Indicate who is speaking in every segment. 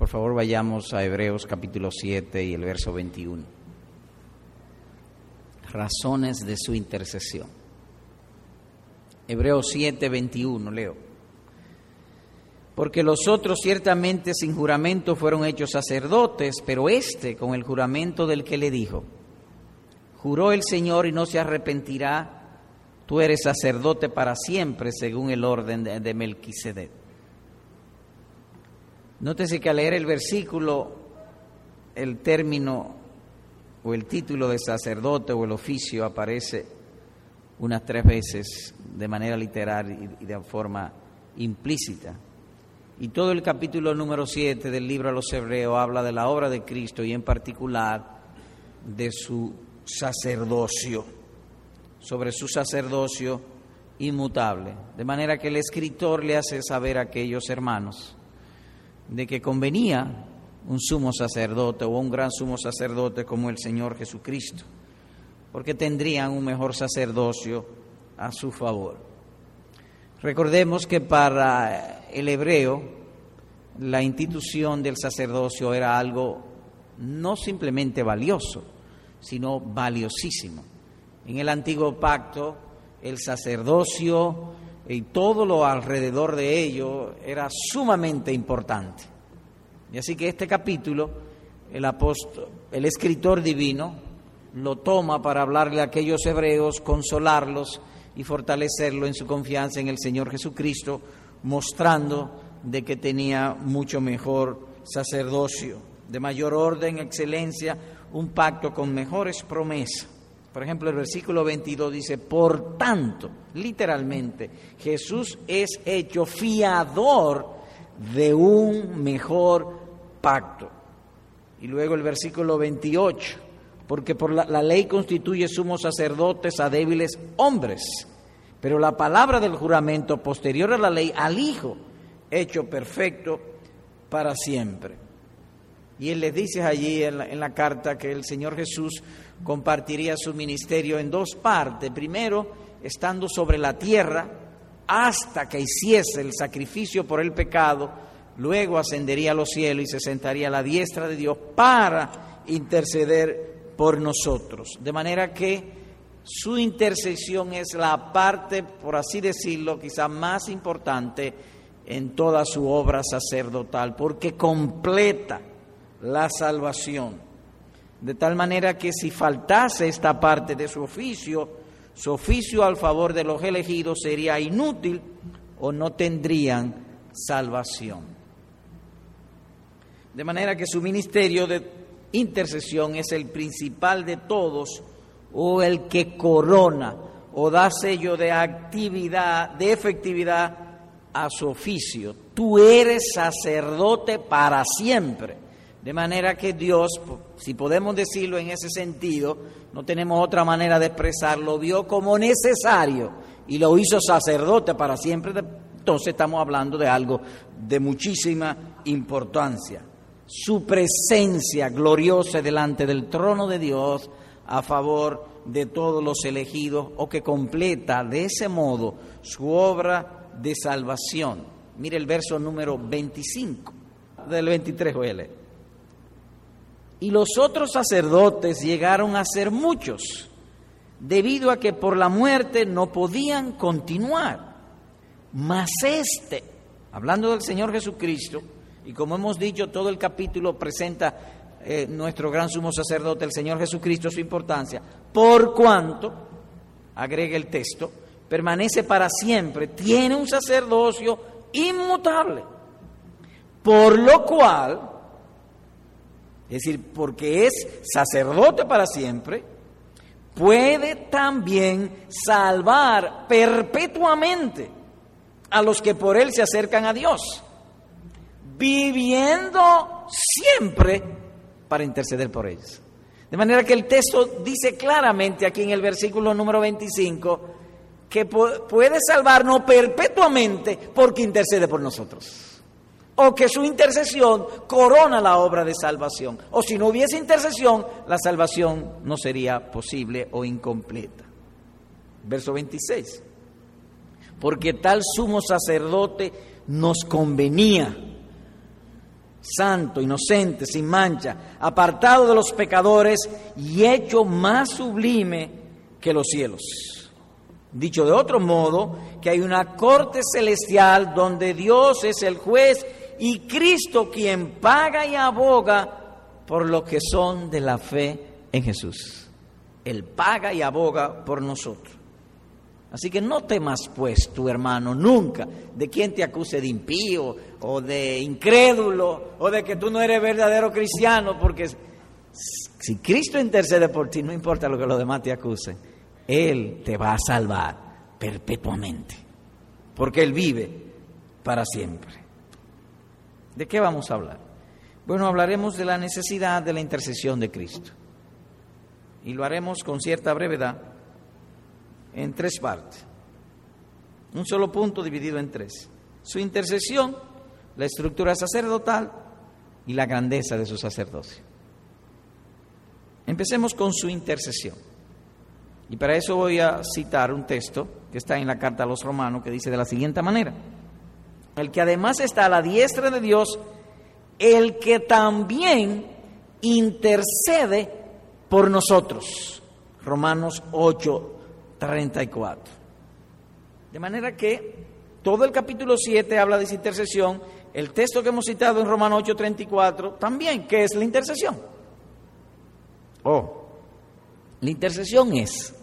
Speaker 1: Por favor, vayamos a Hebreos capítulo 7 y el verso 21. Razones de su intercesión. Hebreos 7, 21, leo. Porque los otros ciertamente sin juramento fueron hechos sacerdotes, pero éste con el juramento del que le dijo, juró el Señor y no se arrepentirá, tú eres sacerdote para siempre según el orden de, de Melquisedec. Nótese que al leer el versículo, el término o el título de sacerdote o el oficio aparece unas tres veces de manera literal y de forma implícita. Y todo el capítulo número 7 del libro a los Hebreos habla de la obra de Cristo y en particular de su sacerdocio, sobre su sacerdocio inmutable. De manera que el escritor le hace saber a aquellos hermanos de que convenía un sumo sacerdote o un gran sumo sacerdote como el Señor Jesucristo, porque tendrían un mejor sacerdocio a su favor. Recordemos que para el hebreo la institución del sacerdocio era algo no simplemente valioso, sino valiosísimo. En el antiguo pacto el sacerdocio y todo lo alrededor de ello era sumamente importante. Y así que este capítulo, el apóstol, el escritor divino, lo toma para hablarle a aquellos hebreos, consolarlos y fortalecerlo en su confianza en el Señor Jesucristo, mostrando de que tenía mucho mejor sacerdocio, de mayor orden, excelencia, un pacto con mejores promesas. Por ejemplo, el versículo 22 dice, por tanto, literalmente, Jesús es hecho fiador de un mejor pacto. Y luego el versículo 28, porque por la, la ley constituye sumos sacerdotes a débiles hombres, pero la palabra del juramento posterior a la ley al Hijo, hecho perfecto para siempre. Y él les dice allí en la, en la carta que el Señor Jesús compartiría su ministerio en dos partes. Primero, estando sobre la tierra hasta que hiciese el sacrificio por el pecado, luego ascendería a los cielos y se sentaría a la diestra de Dios para interceder por nosotros. De manera que su intercesión es la parte, por así decirlo, quizá más importante en toda su obra sacerdotal, porque completa la salvación. De tal manera que si faltase esta parte de su oficio, su oficio al favor de los elegidos sería inútil o no tendrían salvación. De manera que su ministerio de intercesión es el principal de todos o el que corona o da sello de actividad, de efectividad a su oficio. Tú eres sacerdote para siempre de manera que Dios, si podemos decirlo en ese sentido, no tenemos otra manera de expresarlo, vio como necesario y lo hizo sacerdote para siempre. Entonces estamos hablando de algo de muchísima importancia. Su presencia gloriosa delante del trono de Dios a favor de todos los elegidos o que completa de ese modo su obra de salvación. Mire el verso número 25 del 23, voy y los otros sacerdotes llegaron a ser muchos, debido a que por la muerte no podían continuar. Mas este, hablando del Señor Jesucristo, y como hemos dicho, todo el capítulo presenta eh, nuestro gran sumo sacerdote, el Señor Jesucristo, su importancia, por cuanto, agrega el texto, permanece para siempre, tiene un sacerdocio inmutable, por lo cual es decir, porque es sacerdote para siempre, puede también salvar perpetuamente a los que por él se acercan a Dios, viviendo siempre para interceder por ellos. De manera que el texto dice claramente aquí en el versículo número 25 que puede salvarnos perpetuamente porque intercede por nosotros o que su intercesión corona la obra de salvación. O si no hubiese intercesión, la salvación no sería posible o incompleta. Verso 26. Porque tal sumo sacerdote nos convenía. santo, inocente, sin mancha, apartado de los pecadores y hecho más sublime que los cielos. Dicho de otro modo, que hay una corte celestial donde Dios es el juez y Cristo quien paga y aboga por los que son de la fe en Jesús. Él paga y aboga por nosotros. Así que no temas pues tu hermano nunca de quien te acuse de impío o de incrédulo o de que tú no eres verdadero cristiano, porque si Cristo intercede por ti, no importa lo que los demás te acusen, Él te va a salvar perpetuamente, porque Él vive para siempre. ¿De qué vamos a hablar? Bueno, hablaremos de la necesidad de la intercesión de Cristo y lo haremos con cierta brevedad en tres partes. Un solo punto dividido en tres. Su intercesión, la estructura sacerdotal y la grandeza de su sacerdocio. Empecemos con su intercesión. Y para eso voy a citar un texto que está en la carta a los romanos que dice de la siguiente manera. El que además está a la diestra de Dios, el que también intercede por nosotros. Romanos 8, 34. De manera que todo el capítulo 7 habla de esa intercesión, el texto que hemos citado en Romanos 8:34 también, que es la intercesión. Oh, la intercesión es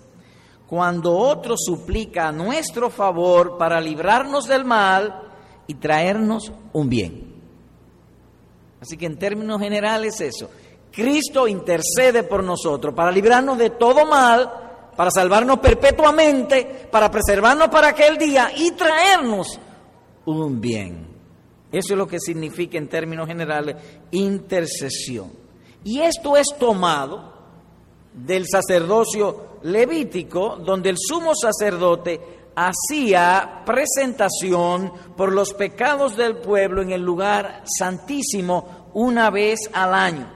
Speaker 1: cuando otro suplica a nuestro favor para librarnos del mal y traernos un bien. Así que en términos generales eso, Cristo intercede por nosotros para librarnos de todo mal para salvarnos perpetuamente, para preservarnos para aquel día y traernos un bien. Eso es lo que significa en términos generales intercesión. Y esto es tomado del sacerdocio levítico, donde el sumo sacerdote hacía presentación por los pecados del pueblo en el lugar santísimo una vez al año.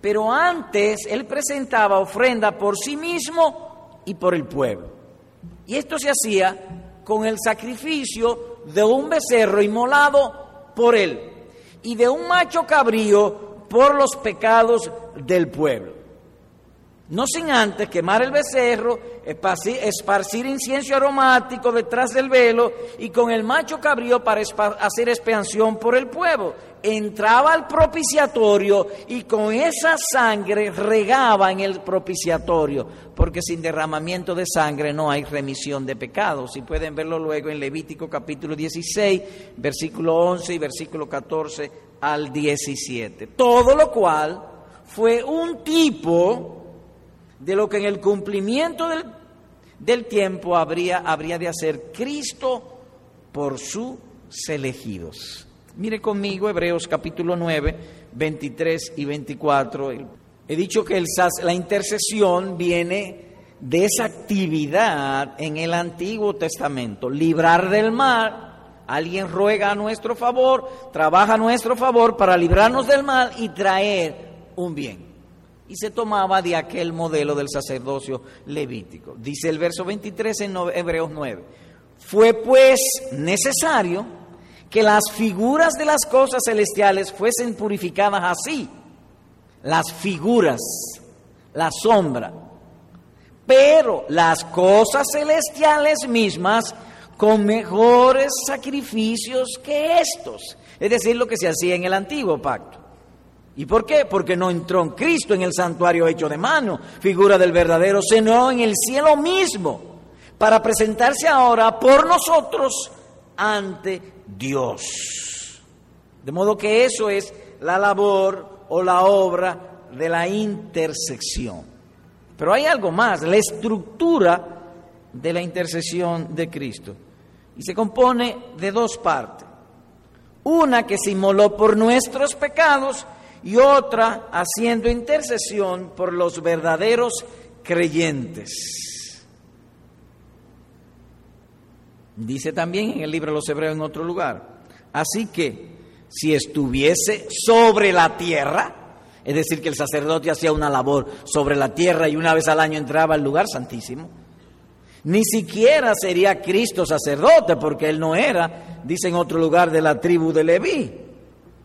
Speaker 1: Pero antes él presentaba ofrenda por sí mismo y por el pueblo. Y esto se hacía con el sacrificio de un becerro inmolado por él y de un macho cabrío por los pecados del pueblo. No sin antes quemar el becerro, esparcir incienso aromático detrás del velo y con el macho cabrío para hacer expiación por el pueblo entraba al propiciatorio y con esa sangre regaba en el propiciatorio, porque sin derramamiento de sangre no hay remisión de pecados. Y pueden verlo luego en Levítico capítulo 16, versículo 11 y versículo 14 al 17. Todo lo cual fue un tipo de lo que en el cumplimiento del, del tiempo habría, habría de hacer Cristo por sus elegidos. Mire conmigo Hebreos capítulo 9, 23 y 24. He dicho que la intercesión viene de esa actividad en el Antiguo Testamento, librar del mal. Alguien ruega a nuestro favor, trabaja a nuestro favor para librarnos del mal y traer un bien. Y se tomaba de aquel modelo del sacerdocio levítico. Dice el verso 23 en Hebreos 9. Fue pues necesario que las figuras de las cosas celestiales fuesen purificadas así, las figuras, la sombra, pero las cosas celestiales mismas con mejores sacrificios que estos, es decir, lo que se hacía en el antiguo pacto. ¿Y por qué? Porque no entró en Cristo en el santuario hecho de mano, figura del verdadero, sino en el cielo mismo, para presentarse ahora por nosotros ante Dios. De modo que eso es la labor o la obra de la intersección. Pero hay algo más, la estructura de la intercesión de Cristo. Y se compone de dos partes. Una que se inmoló por nuestros pecados y otra haciendo intercesión por los verdaderos creyentes. Dice también en el libro de los Hebreos en otro lugar. Así que si estuviese sobre la tierra, es decir, que el sacerdote hacía una labor sobre la tierra y una vez al año entraba al lugar santísimo, ni siquiera sería Cristo sacerdote, porque él no era, dice en otro lugar, de la tribu de Leví,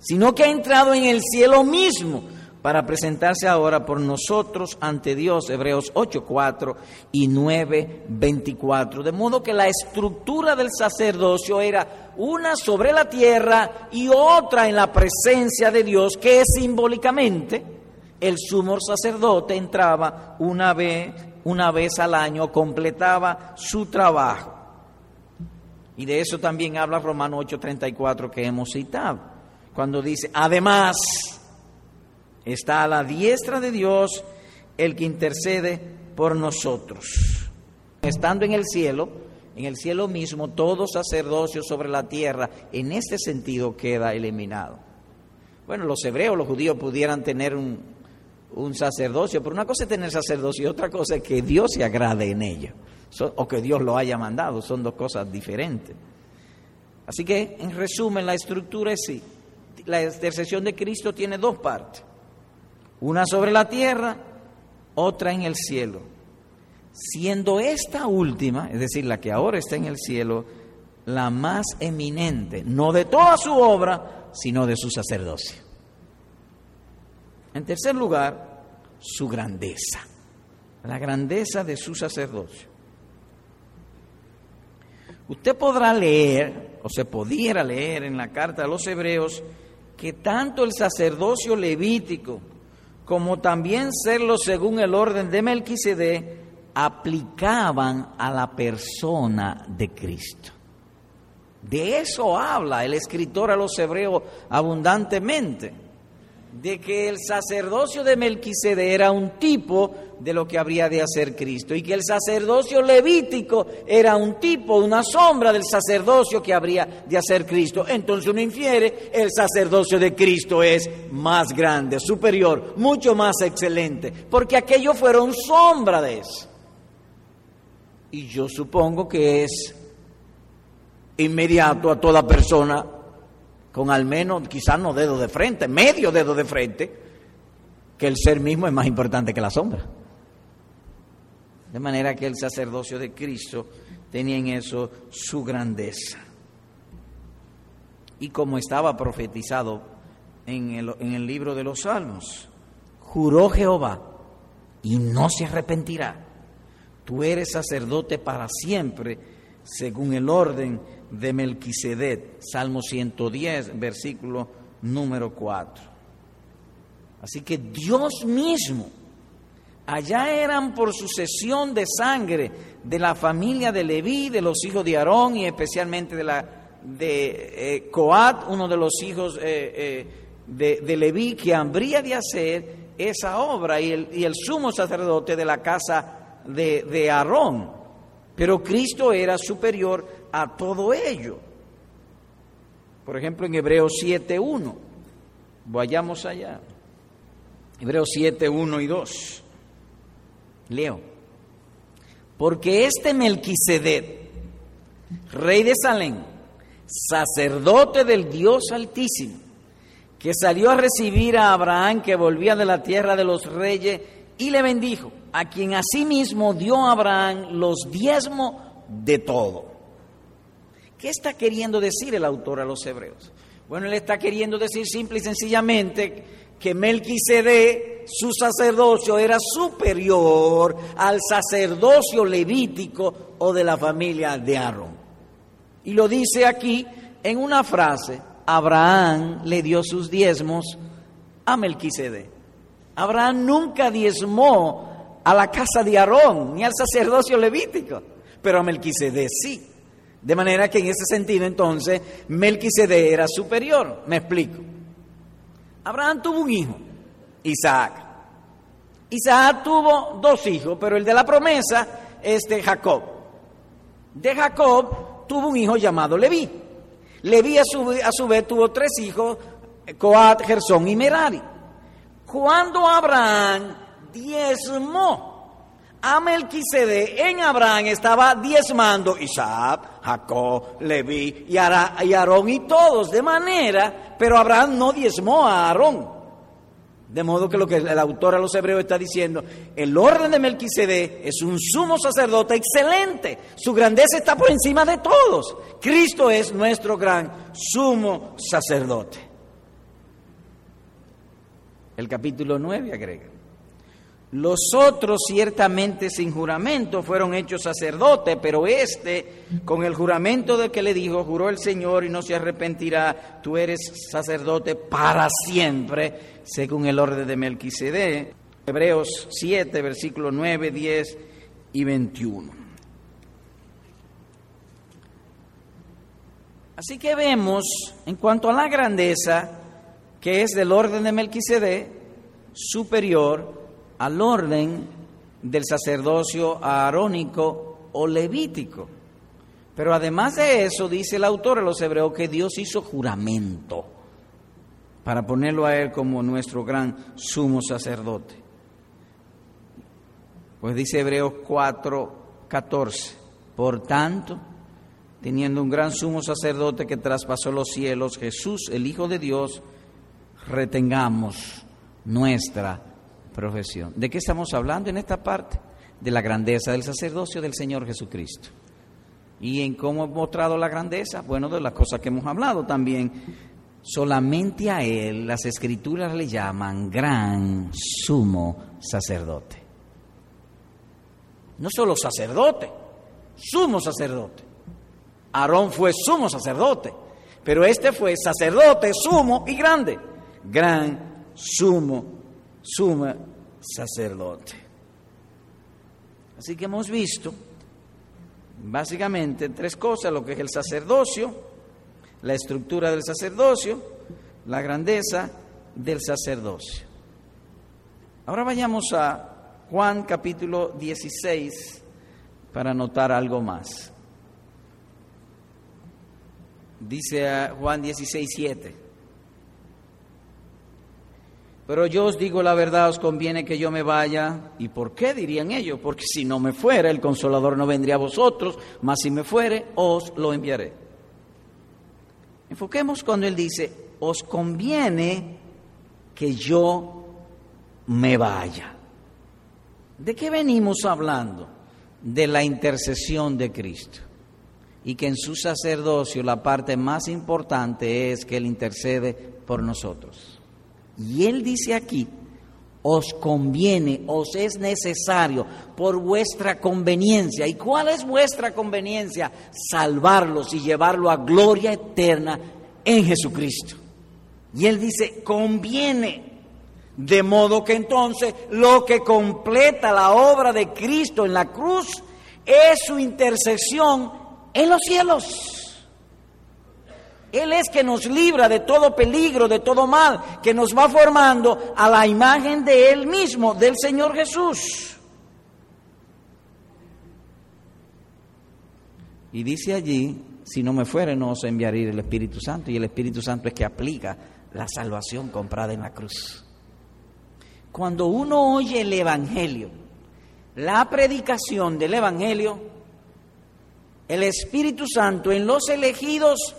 Speaker 1: sino que ha entrado en el cielo mismo para presentarse ahora por nosotros ante Dios, Hebreos 8.4 y 9.24. De modo que la estructura del sacerdocio era una sobre la tierra y otra en la presencia de Dios, que simbólicamente el sumo sacerdote entraba una vez, una vez al año, completaba su trabajo. Y de eso también habla Romano 8:34 que hemos citado, cuando dice, además, está a la diestra de Dios el que intercede por nosotros. Estando en el cielo, en el cielo mismo, todo sacerdocio sobre la tierra, en este sentido queda eliminado. Bueno, los hebreos, los judíos pudieran tener un, un sacerdocio, pero una cosa es tener sacerdocio y otra cosa es que Dios se agrade en ello o que Dios lo haya mandado, son dos cosas diferentes. Así que, en resumen, la estructura es sí. La intercesión de Cristo tiene dos partes, una sobre la tierra, otra en el cielo. Siendo esta última, es decir, la que ahora está en el cielo, la más eminente, no de toda su obra, sino de su sacerdocio. En tercer lugar, su grandeza, la grandeza de su sacerdocio. Usted podrá leer, o se pudiera leer en la carta de los hebreos, que tanto el sacerdocio levítico como también serlo según el orden de Melquisedec aplicaban a la persona de Cristo. De eso habla el escritor a los hebreos abundantemente de que el sacerdocio de Melquisede era un tipo de lo que habría de hacer Cristo y que el sacerdocio levítico era un tipo, una sombra del sacerdocio que habría de hacer Cristo. Entonces uno infiere, el sacerdocio de Cristo es más grande, superior, mucho más excelente, porque aquellos fueron sombra de eso. Y yo supongo que es inmediato a toda persona con al menos, quizás no dedo de frente, medio dedo de frente, que el ser mismo es más importante que la sombra. De manera que el sacerdocio de Cristo tenía en eso su grandeza. Y como estaba profetizado en el, libro de los Salmos, juró Jehová y no se arrepentirá. Tú eres sacerdote para siempre, según el orden de Melquisedec, Salmo 110, versículo número 4. Así que Dios mismo, allá eran por sucesión de sangre de la familia de Leví, de los hijos de Aarón y especialmente de la de eh, Coat, uno de los hijos eh, eh, de, Leví, que habría de hacer esa obra y el, y el sumo sacerdote de la casa de, de Aarón. Pero Cristo era superior a todo ello. Por ejemplo, en Hebreos 7.1, vayamos allá. Hebreos 7.1 y 2. Leo. Porque este Melquisedec, rey de Salem, sacerdote del Dios Altísimo, que salió a recibir a Abraham que volvía de la tierra de los reyes y le bendijo, a quien asimismo dio a Abraham los diezmos de todo. ¿Qué está queriendo decir el autor a los hebreos? Bueno, él está queriendo decir simple y sencillamente que Melquisede, su sacerdocio, era superior al sacerdocio levítico o de la familia de Aarón. Y lo dice aquí en una frase, Abraham le dio sus diezmos a Melquisede. Abraham nunca diezmó a la casa de Aarón ni al sacerdocio levítico, pero a Melquisede sí. De manera que en ese sentido entonces Melquisede era superior. Me explico. Abraham tuvo un hijo, Isaac. Isaac tuvo dos hijos, pero el de la promesa es de Jacob. De Jacob tuvo un hijo llamado Leví. Leví a su, a su vez tuvo tres hijos, Coat, Gersón y Merari. Cuando Abraham diezmó a Melquisede en Abraham estaba diezmando Isaac, Jacob, Leví y Aarón y todos, de manera, pero Abraham no diezmó a Aarón. De modo que lo que el autor a los hebreos está diciendo, el orden de Melquisede es un sumo sacerdote excelente, su grandeza está por encima de todos. Cristo es nuestro gran sumo sacerdote. El capítulo 9 agrega. Los otros ciertamente sin juramento fueron hechos sacerdotes, pero este, con el juramento de que le dijo, juró el Señor y no se arrepentirá, tú eres sacerdote para siempre, según el orden de Melquisedec. Hebreos 7, versículos 9, 10 y 21. Así que vemos, en cuanto a la grandeza, que es del orden de Melquisedec, superior al orden del sacerdocio aarónico o levítico. Pero además de eso, dice el autor de los hebreos que Dios hizo juramento para ponerlo a él como nuestro gran sumo sacerdote. Pues dice Hebreos 4, 14, por tanto, teniendo un gran sumo sacerdote que traspasó los cielos, Jesús, el Hijo de Dios, retengamos nuestra profesión. ¿De qué estamos hablando en esta parte? De la grandeza del sacerdocio del Señor Jesucristo. ¿Y en cómo hemos mostrado la grandeza? Bueno, de las cosas que hemos hablado también. Solamente a Él las escrituras le llaman gran sumo sacerdote. No solo sacerdote, sumo sacerdote. Aarón fue sumo sacerdote, pero este fue sacerdote, sumo y grande. Gran sumo suma sacerdote. Así que hemos visto básicamente tres cosas, lo que es el sacerdocio, la estructura del sacerdocio, la grandeza del sacerdocio. Ahora vayamos a Juan capítulo 16 para notar algo más. Dice Juan 16, 7. Pero yo os digo la verdad, os conviene que yo me vaya. ¿Y por qué dirían ellos? Porque si no me fuera, el consolador no vendría a vosotros, mas si me fuere, os lo enviaré. Enfoquemos cuando él dice, os conviene que yo me vaya. ¿De qué venimos hablando? De la intercesión de Cristo. Y que en su sacerdocio la parte más importante es que Él intercede por nosotros. Y él dice aquí, os conviene, os es necesario por vuestra conveniencia. ¿Y cuál es vuestra conveniencia? Salvarlos y llevarlo a gloria eterna en Jesucristo. Y él dice, conviene. De modo que entonces lo que completa la obra de Cristo en la cruz es su intercesión en los cielos. Él es que nos libra de todo peligro, de todo mal, que nos va formando a la imagen de Él mismo, del Señor Jesús. Y dice allí, si no me fuere, no os enviaré el Espíritu Santo. Y el Espíritu Santo es que aplica la salvación comprada en la cruz. Cuando uno oye el Evangelio, la predicación del Evangelio, el Espíritu Santo en los elegidos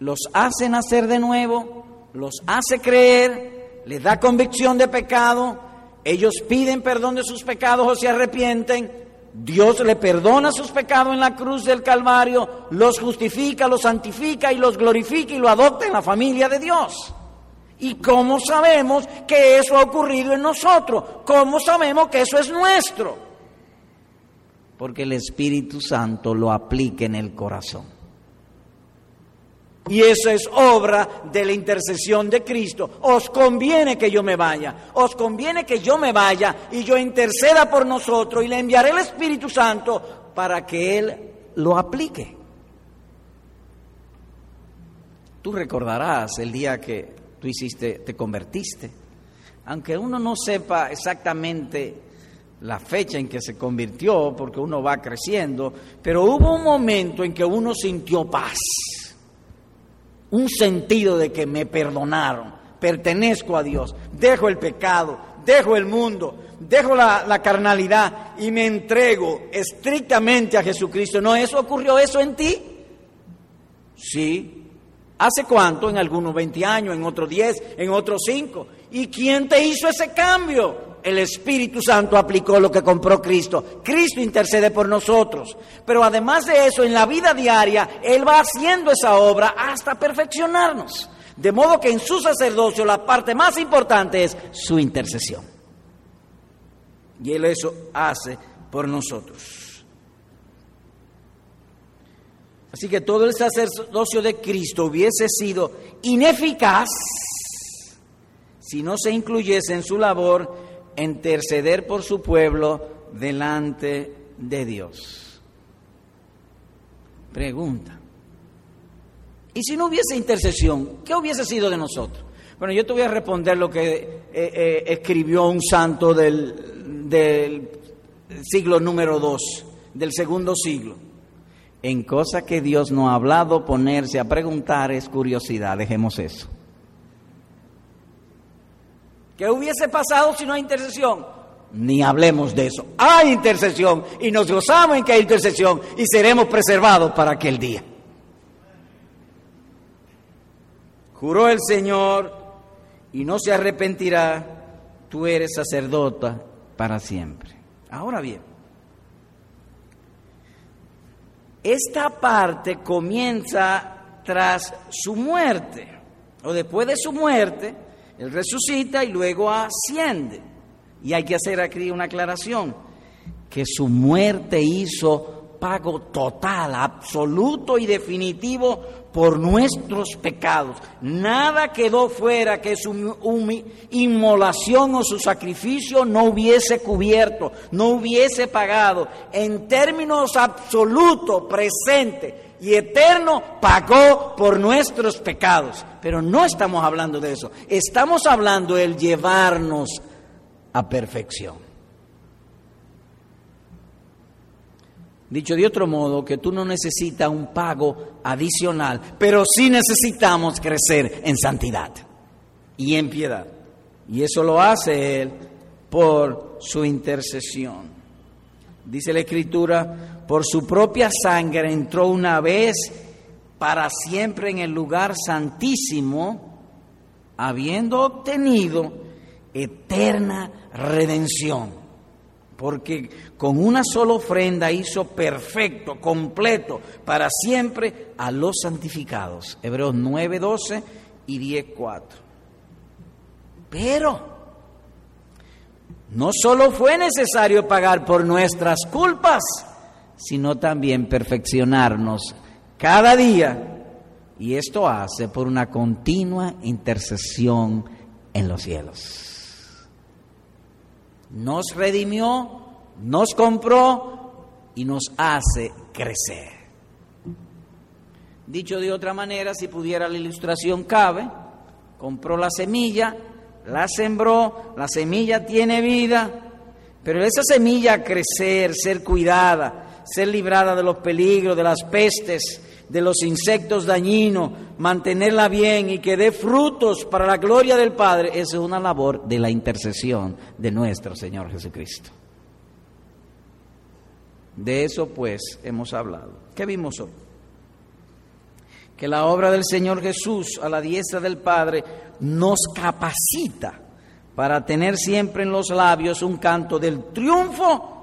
Speaker 1: los hace nacer de nuevo, los hace creer, les da convicción de pecado, ellos piden perdón de sus pecados o se arrepienten, Dios le perdona sus pecados en la cruz del Calvario, los justifica, los santifica y los glorifica y lo adopta en la familia de Dios. ¿Y cómo sabemos que eso ha ocurrido en nosotros? ¿Cómo sabemos que eso es nuestro? Porque el Espíritu Santo lo aplica en el corazón. Y eso es obra de la intercesión de Cristo. Os conviene que yo me vaya, os conviene que yo me vaya y yo interceda por nosotros y le enviaré el Espíritu Santo para que Él lo aplique. Tú recordarás el día que tú hiciste, te convertiste, aunque uno no sepa exactamente la fecha en que se convirtió, porque uno va creciendo, pero hubo un momento en que uno sintió paz un sentido de que me perdonaron, pertenezco a Dios, dejo el pecado, dejo el mundo, dejo la, carnalidad y me entrego estrictamente a Jesucristo. ¿No eso ocurrió eso en ti? Sí. ¿Hace cuánto? En algunos 20 años, en otros 10, en otros 5. ¿Y quién te hizo ese cambio? El Espíritu Santo aplicó lo que compró Cristo. Cristo intercede por nosotros. Pero además de eso, en la vida diaria, Él va haciendo esa obra hasta perfeccionarnos. De modo que en su sacerdocio la parte más importante es su intercesión. Y Él eso hace por nosotros. Así que todo el sacerdocio de Cristo hubiese sido ineficaz si no se incluyese en su labor interceder por su pueblo delante de Dios. Pregunta. ¿Y si no hubiese intercesión, qué hubiese sido de nosotros? Bueno, yo te voy a responder lo que eh, eh, escribió un santo del, del siglo número 2, del segundo siglo. En cosas que Dios no ha hablado, ponerse a preguntar es curiosidad, dejemos eso. ¿Qué hubiese pasado si no hay intercesión? Ni hablemos de eso. Hay intercesión y nos gozamos en que hay intercesión y seremos preservados para aquel día. Juró el Señor y no se arrepentirá, tú eres sacerdota para siempre. Ahora bien, esta parte comienza tras su muerte, o después de su muerte, él resucita y luego asciende. Y hay que hacer aquí una aclaración, que su muerte hizo pago total, absoluto y definitivo por nuestros pecados. Nada quedó fuera que su inmolación o su sacrificio no hubiese cubierto, no hubiese pagado. En términos absolutos, presente y eterno pagó por nuestros pecados. Pero no estamos hablando de eso. Estamos hablando de llevarnos a perfección. Dicho de otro modo, que tú no necesitas un pago adicional, pero sí necesitamos crecer en santidad y en piedad. Y eso lo hace Él por su intercesión. Dice la Escritura, por su propia sangre entró una vez para siempre en el lugar santísimo, habiendo obtenido eterna redención. Porque con una sola ofrenda hizo perfecto, completo, para siempre a los santificados. Hebreos 9, 12 y 10, 4. Pero no solo fue necesario pagar por nuestras culpas, sino también perfeccionarnos cada día. Y esto hace por una continua intercesión en los cielos. Nos redimió, nos compró y nos hace crecer. Dicho de otra manera, si pudiera la ilustración cabe, compró la semilla, la sembró, la semilla tiene vida, pero esa semilla crecer, ser cuidada, ser librada de los peligros, de las pestes, de los insectos dañinos, mantenerla bien y que dé frutos para la gloria del Padre, esa es una labor de la intercesión de nuestro Señor Jesucristo. De eso pues hemos hablado. ¿Qué vimos hoy? Que la obra del Señor Jesús a la diestra del Padre nos capacita para tener siempre en los labios un canto del triunfo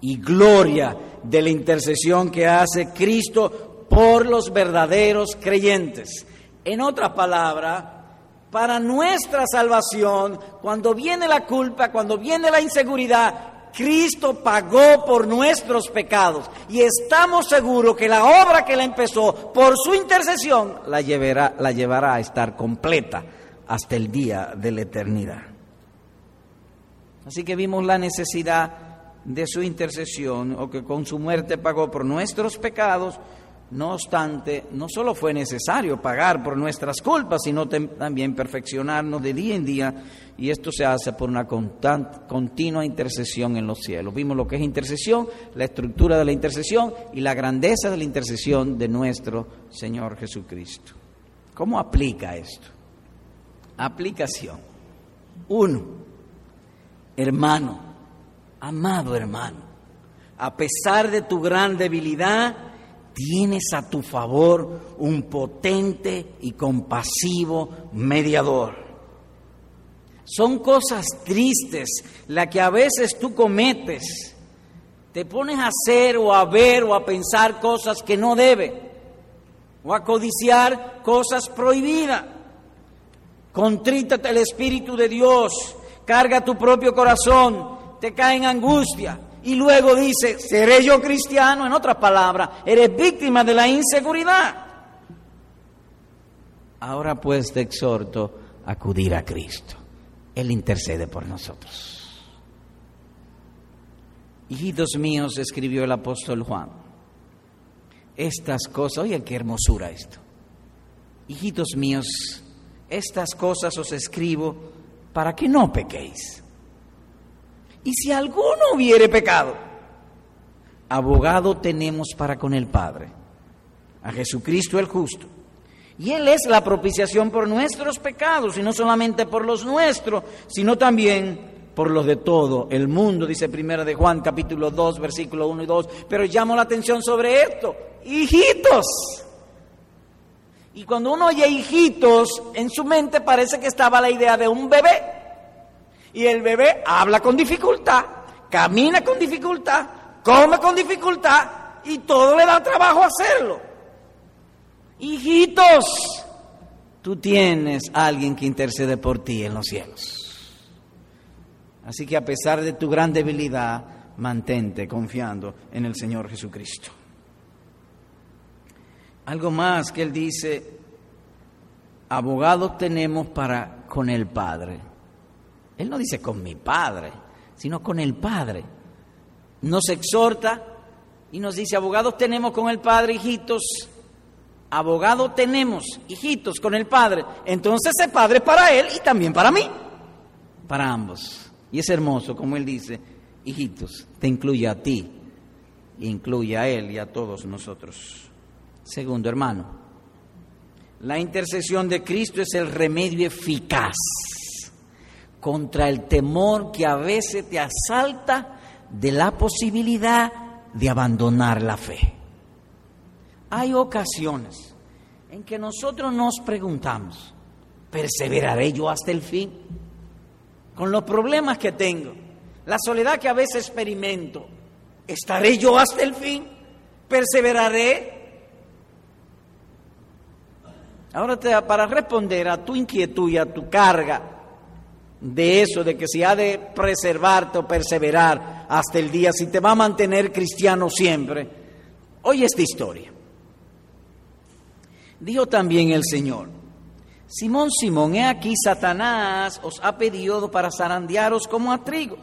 Speaker 1: y gloria de la intercesión que hace Cristo por los verdaderos creyentes. En otra palabra, para nuestra salvación, cuando viene la culpa, cuando viene la inseguridad, Cristo pagó por nuestros pecados y estamos seguros que la obra que Él empezó por su intercesión la llevará, la llevará a estar completa hasta el día de la eternidad. Así que vimos la necesidad de su intercesión o que con su muerte pagó por nuestros pecados, no obstante, no solo fue necesario pagar por nuestras culpas, sino también perfeccionarnos de día en día, y esto se hace por una continua intercesión en los cielos. Vimos lo que es intercesión, la estructura de la intercesión y la grandeza de la intercesión de nuestro Señor Jesucristo. ¿Cómo aplica esto? Aplicación. Uno, hermano, Amado hermano, a pesar de tu gran debilidad, tienes a tu favor un potente y compasivo mediador. Son cosas tristes las que a veces tú cometes. Te pones a hacer o a ver o a pensar cosas que no debe, o a codiciar cosas prohibidas. contrítate el Espíritu de Dios, carga tu propio corazón, te cae en angustia. Y luego dice, ¿seré yo cristiano? En otras palabras, eres víctima de la inseguridad. Ahora pues te exhorto a acudir a Cristo. Él intercede por nosotros. Hijitos míos, escribió el apóstol Juan, estas cosas, oye, qué hermosura esto. Hijitos míos, estas cosas os escribo para que no pequéis. Y si alguno hubiere pecado, abogado tenemos para con el Padre, a Jesucristo el justo. Y Él es la propiciación por nuestros pecados, y no solamente por los nuestros, sino también por los de todo el mundo, dice Primera de Juan capítulo 2, versículo 1 y 2. Pero llamo la atención sobre esto, hijitos. Y cuando uno oye hijitos, en su mente parece que estaba la idea de un bebé. Y el bebé habla con dificultad, camina con dificultad, come con dificultad y todo le da trabajo hacerlo. Hijitos, tú tienes a alguien que intercede por ti en los cielos. Así que a pesar de tu gran debilidad, mantente confiando en el Señor Jesucristo. Algo más que Él dice, abogados tenemos para con el Padre. Él no dice con mi Padre, sino con el Padre. Nos exhorta y nos dice, abogados tenemos con el Padre, hijitos. Abogados tenemos, hijitos, con el Padre. Entonces ese Padre es para Él y también para mí, para ambos. Y es hermoso, como él dice, hijitos, te incluye a ti, incluye a él y a todos nosotros. Segundo, hermano, la intercesión de Cristo es el remedio eficaz contra el temor que a veces te asalta de la posibilidad de abandonar la fe. Hay ocasiones en que nosotros nos preguntamos, ¿perseveraré yo hasta el fin? con los problemas que tengo, la soledad que a veces experimento, ¿estaré yo hasta el fin? ¿Perseveraré? Ahora te, para responder a tu inquietud y a tu carga de eso, de que si ha de preservarte o perseverar hasta el día, si te va a mantener cristiano siempre, oye esta historia. Dijo también el Señor, Simón, Simón, he aquí Satanás os ha pedido para zarandearos como a trigo.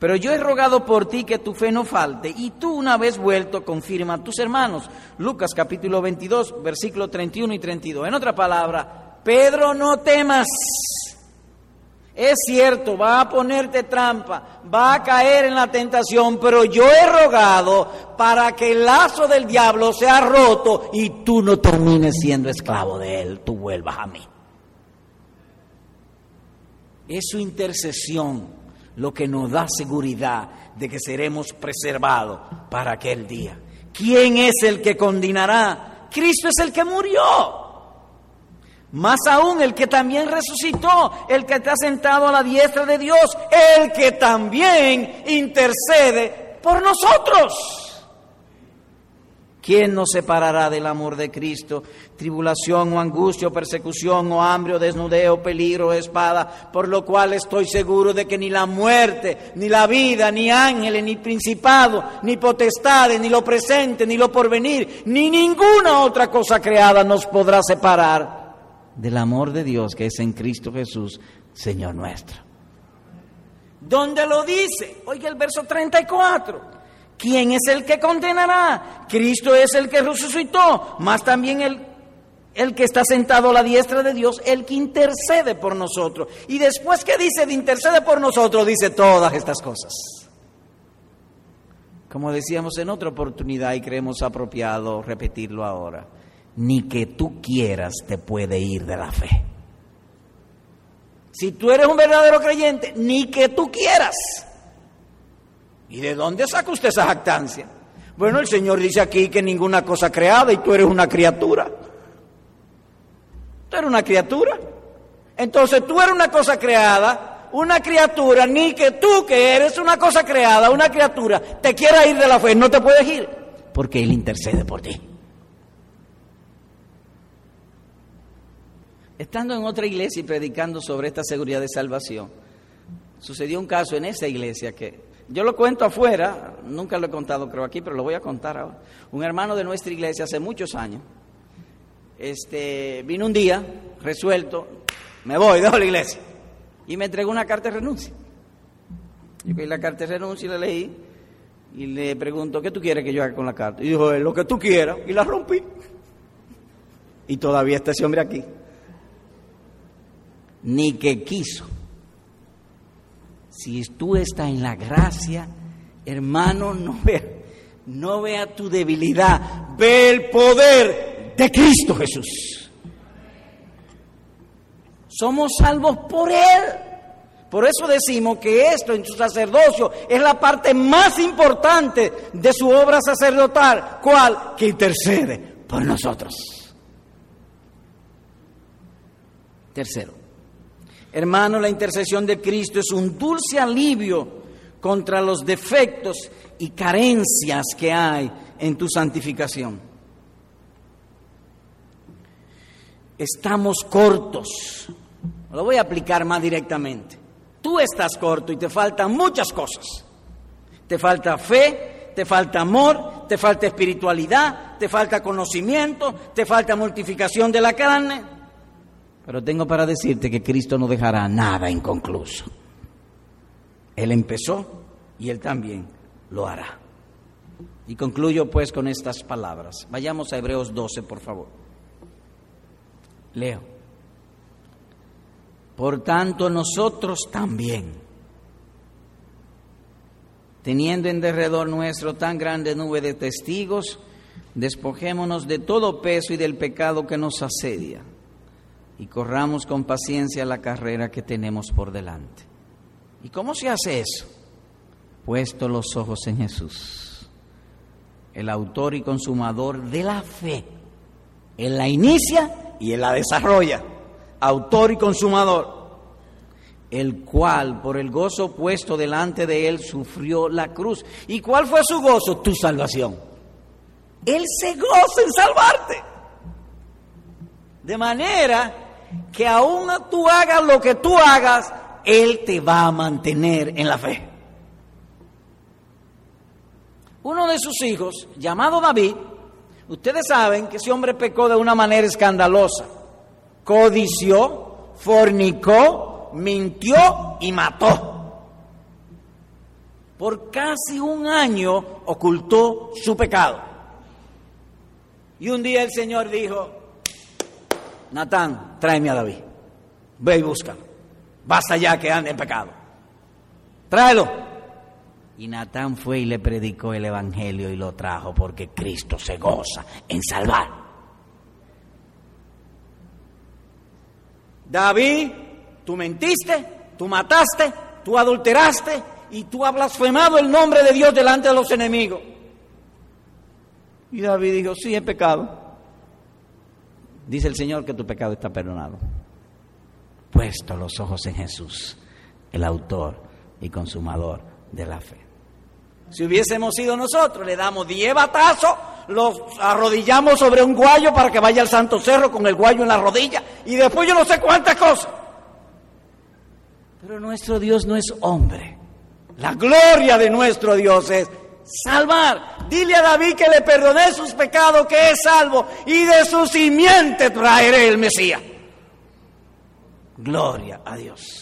Speaker 1: Pero yo he rogado por ti que tu fe no falte, y tú una vez vuelto confirma a tus hermanos. Lucas capítulo 22, versículo 31 y 32. En otra palabra, Pedro, no temas. Es cierto, va a ponerte trampa, va a caer en la tentación, pero yo he rogado para que el lazo del diablo sea roto y tú no termines siendo esclavo de él, tú vuelvas a mí. Es su intercesión lo que nos da seguridad de que seremos preservados para aquel día. ¿Quién es el que condenará? Cristo es el que murió. Más aún el que también resucitó, el que está sentado a la diestra de Dios, el que también intercede por nosotros. ¿Quién nos separará del amor de Cristo? Tribulación o angustia o persecución o hambre o desnudeo, peligro o espada, por lo cual estoy seguro de que ni la muerte, ni la vida, ni ángeles, ni principado, ni potestades, ni lo presente, ni lo porvenir, ni ninguna otra cosa creada nos podrá separar del amor de Dios que es en Cristo Jesús, Señor nuestro. ¿Dónde lo dice? Oiga el verso 34. ¿Quién es el que condenará? Cristo es el que resucitó, más también el, el que está sentado a la diestra de Dios, el que intercede por nosotros. Y después que dice de intercede por nosotros, dice todas estas cosas. Como decíamos en otra oportunidad y creemos apropiado repetirlo ahora, ni que tú quieras te puede ir de la fe. Si tú eres un verdadero creyente, ni que tú quieras ¿Y de dónde saca usted esa jactancia? Bueno, el Señor dice aquí que ninguna cosa creada y tú eres una criatura. Tú eres una criatura. Entonces tú eres una cosa creada, una criatura, ni que tú que eres una cosa creada, una criatura, te quiera ir de la fe, no te puedes ir, porque Él intercede por ti. Estando en otra iglesia y predicando sobre esta seguridad de salvación, sucedió un caso en esa iglesia que yo lo cuento afuera, nunca lo he contado creo aquí, pero lo voy a contar ahora. Un hermano de nuestra iglesia hace muchos años, este, vino un día resuelto, me voy, dejo la iglesia, y me entregó una carta de renuncia. Yo cogí la carta de renuncia y la leí y le pregunto, ¿qué tú quieres que yo haga con la carta? Y dijo, lo que tú quieras, y la rompí. Y todavía está ese hombre aquí. Ni que quiso. Si tú estás en la gracia, hermano, no vea, no vea tu debilidad, ve el poder de Cristo Jesús. Somos salvos por Él. Por eso decimos que esto en su sacerdocio es la parte más importante de su obra sacerdotal, cual que intercede por nosotros. Tercero, hermano, la intercesión de Cristo es un dulce alivio contra los defectos y carencias que hay en tu santificación. Estamos cortos. Lo voy a aplicar más directamente. Tú estás corto y te faltan muchas cosas. Te falta fe, te falta amor, te falta espiritualidad, te falta conocimiento, te falta mortificación de la carne. Pero tengo para decirte que Cristo no dejará nada inconcluso. Él empezó y Él también lo hará. Y concluyo pues con estas palabras. Vayamos a Hebreos 12, por favor. Leo. Por tanto, nosotros también, teniendo en derredor nuestro tan grande nube de testigos, despojémonos de todo peso y del pecado que nos asedia, y corramos con paciencia la carrera que tenemos por delante. ¿Y cómo se hace eso? Puesto los ojos en Jesús, el autor y consumador de la fe. Él la inicia y Él la desarrolla autor y consumador, el cual por el gozo puesto delante de él sufrió la cruz. ¿Y cuál fue su gozo? Tu salvación. Él se goza en salvarte. De manera que aún tú hagas lo que tú hagas, Él te va a mantener en la fe. Uno de sus hijos, llamado David, ustedes saben que ese hombre pecó de una manera escandalosa codició, fornicó, mintió y mató. Por casi un año ocultó su pecado. Y un día el Señor dijo, Natán, tráeme a David. Ve y búscalo. Basta ya que ande en pecado. Tráelo. Y Natán fue y le predicó el Evangelio y lo trajo porque Cristo se goza en salvar. David, tú mentiste, tú mataste, tú adulteraste y tú has blasfemado el nombre de Dios delante de los enemigos. Y David dijo, sí, es pecado. Dice el Señor que tu pecado está perdonado. Puesto los ojos en Jesús, el autor y consumador de la fe. Si hubiésemos sido nosotros, le damos diez batazos, los arrodillamos sobre un guayo para que vaya al Santo Cerro con el guayo en la rodilla y después yo no sé cuántas cosas. Pero nuestro Dios no es hombre. La gloria de nuestro Dios es salvar. Dile a David que le perdoné sus pecados, que es salvo, y de su simiente traeré el Mesías. Gloria a Dios.